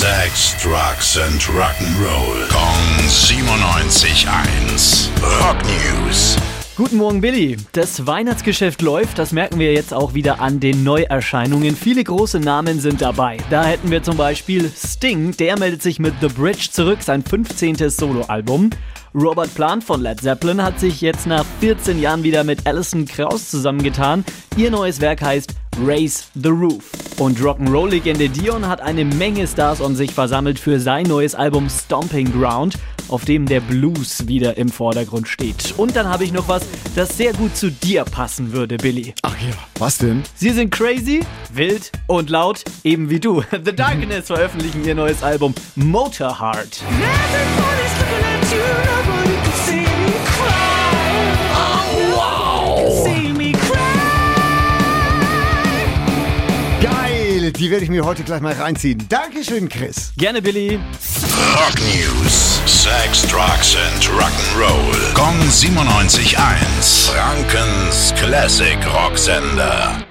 Sex, Drugs and Rock'n'Roll. Kong 97.1. Rock News. Guten Morgen, Billy. Das Weihnachtsgeschäft läuft, das merken wir jetzt auch wieder an den Neuerscheinungen. Viele große Namen sind dabei. Da hätten wir zum Beispiel Sting, der meldet sich mit The Bridge zurück, sein 15. Soloalbum. Robert Plant von Led Zeppelin hat sich jetzt nach 14 Jahren wieder mit Alison Krauss zusammengetan. Ihr neues Werk heißt Raise the Roof. Und Rock'n'Roll-Legende Dion hat eine Menge Stars um sich versammelt für sein neues Album Stomping Ground, auf dem der Blues wieder im Vordergrund steht. Und dann habe ich noch was, das sehr gut zu dir passen würde, Billy. Ach ja, was denn? Sie sind crazy, wild und laut, eben wie du. The Darkness veröffentlichen ihr neues Album Motorheart. Die werde ich mir heute gleich mal reinziehen. Dankeschön, Chris. Gerne, Billy. Rock News. Sex, Drugs and Rock'n'Roll. Kong 97.1. Frankens Classic Rocksender.